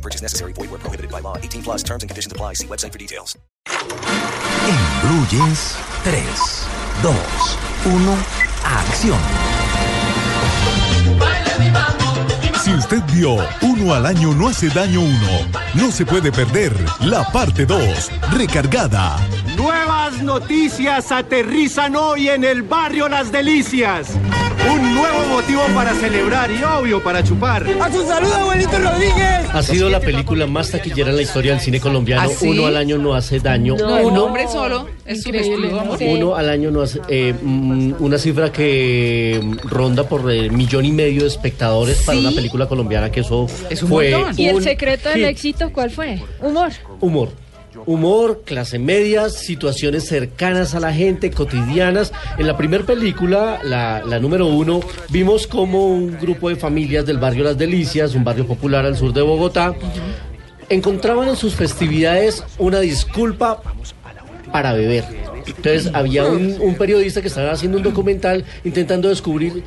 Purchase necessary. Void where prohibited by law. 18 plus terms and conditions apply. See website for details. En Blue Jeans, 3, 2, 1, acción. Si usted vio Uno al año no hace daño uno, no se puede perder la parte 2, recargada. Nuevas noticias aterrizan hoy en el barrio Las Delicias. Un nuevo motivo para celebrar y obvio para chupar. ¡A su salud, abuelito Rodríguez! Ha sido la película más taquillera en la historia del cine colombiano. ¿Ah, sí? Uno al año no hace daño. No, un hombre solo es uno al año no hace. eh, mm, una cifra que mm, ronda por el millón y medio de espectadores para una película colombiana, que eso Es un fue. montón. ¿Y el un secreto del éxito cuál fue? Humor. Humor. Humor, clase media, situaciones cercanas a la gente, cotidianas. En la primera película, la, la número uno, vimos como un grupo de familias del barrio Las Delicias, un barrio popular al sur de Bogotá, encontraban en sus festividades una disculpa para beber. Entonces había un, un periodista que estaba haciendo un documental intentando descubrir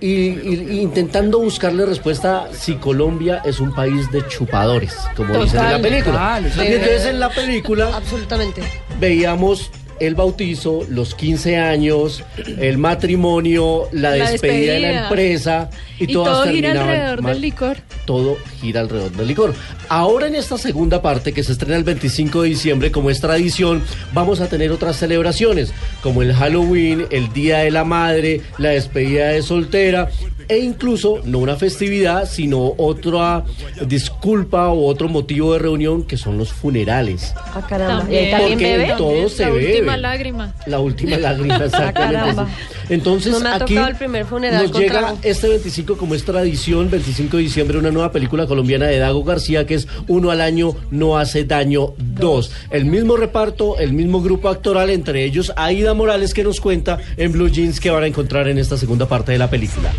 y, y- intentando buscarle respuesta si Colombia es un país de chupadores, como dicen en la Total, película. total, y es entonces en la película Absolutamente. veíamos el bautizo, los 15 años, el matrimonio, la, La despedida, de la empresa y, Y, todas todo gira alrededor mal. del licor. Todo gira alrededor del licor. Ahora en esta segunda parte que se estrena el 25 de diciembre como es tradición, vamos a tener otras celebraciones como el Halloween, el Día de la Madre, la despedida de soltera e incluso no una festividad, sino otra disculpa o otro motivo de reunión que son los funerales. Ah, caramba. También. ¿Y ahí también Porque bebe? en todo se La bebe. última lágrima. La última lágrima, exactamente. caramba. Entonces, No me ha aquí tocado el primer funeral nos llega trago. este 25 como es tradición, 25 de diciembre, una nueva película colombiana de Dago García que es Uno al año no hace daño dos. El mismo reparto, el mismo grupo actoral, entre ellos Aida Morales que nos cuenta en Blue Jeans que van a encontrar en esta segunda parte de la película.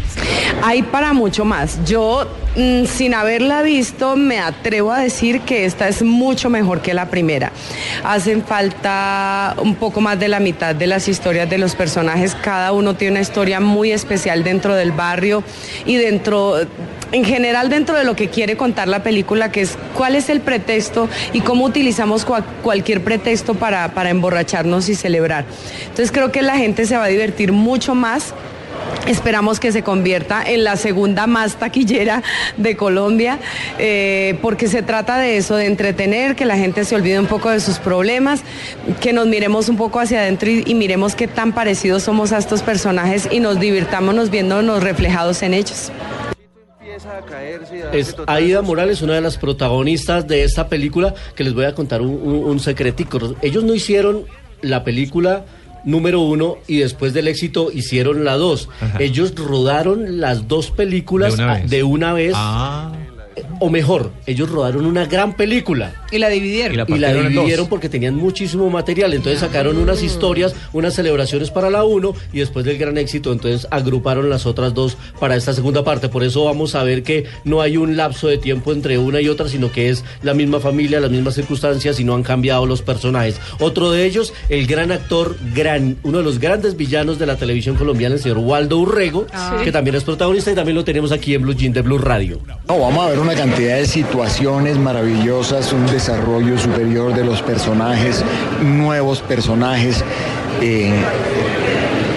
Hay para mucho más. Yo, mm, sin haberla visto, me atrevo a decir que esta es mucho mejor que la primera. Hacen falta un poco más de la mitad de las historias de los personajes. Cada uno tiene una historia muy especial dentro del barrio y dentro, en general, dentro de lo que quiere contar la película, que es cuál es el pretexto y cómo utilizamos cua- cualquier pretexto para, para emborracharnos y celebrar. Entonces creo que la gente se va a divertir mucho más Esperamos que se convierta en la segunda más taquillera de Colombia, eh, porque se trata de eso, de entretener, que la gente se olvide un poco de sus problemas, que nos miremos un poco hacia adentro y, miremos qué tan parecidos somos a estos personajes y nos divirtámonos viéndonos reflejados en ellos. Es Aida Morales, una de las protagonistas de esta película, que les voy a contar un secretico. Ellos no hicieron la película número uno y después del éxito hicieron la dos. Ellos rodaron las dos películas De una a- vez. de una vez. Ah. O mejor, ellos rodaron una gran película. Y la dividieron. Y la Y la partieron en dos. dividieron porque tenían muchísimo material. Entonces sacaron unas historias, unas celebraciones para la uno y después del gran éxito, entonces agruparon las otras dos para esta segunda parte. Por eso vamos a ver que no hay un lapso de tiempo entre una y otra, sino que es la misma familia, las mismas circunstancias y no han cambiado los personajes. Otro de ellos, el gran actor, gran, uno de los grandes villanos de la televisión colombiana, el señor Waldo Urrego, Ah. que también es protagonista y también lo tenemos aquí en Blue Jean de Blue Radio. No, vamos a ver una cantidad de situaciones maravillosas, un desarrollo superior de los personajes, nuevos personajes. Eh,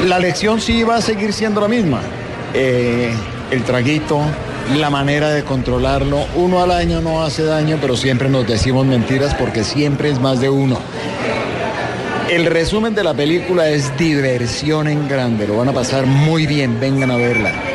la lección sí va a seguir siendo la misma. Eh, el traguito, la manera de controlarlo. Uno al año no hace daño, pero siempre nos decimos mentiras porque siempre es más de uno. El resumen de la película es diversión en grande. Lo van a pasar muy bien. Vengan a verla.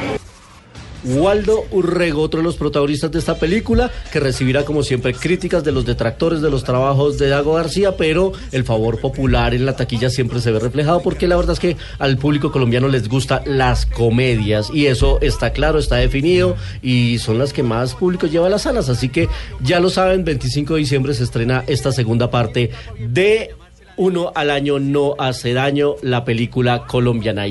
Waldo Urrego, otro de los protagonistas de esta película, que recibirá como siempre críticas de los detractores de los trabajos de Dago García, pero el favor popular en la taquilla siempre se ve reflejado porque la verdad es que al público colombiano les gusta las comedias y eso está claro, está definido y son las que más público lleva a las salas, así que ya lo saben, 25 de diciembre se estrena esta segunda parte de Uno al año no hace daño, la película colombiana.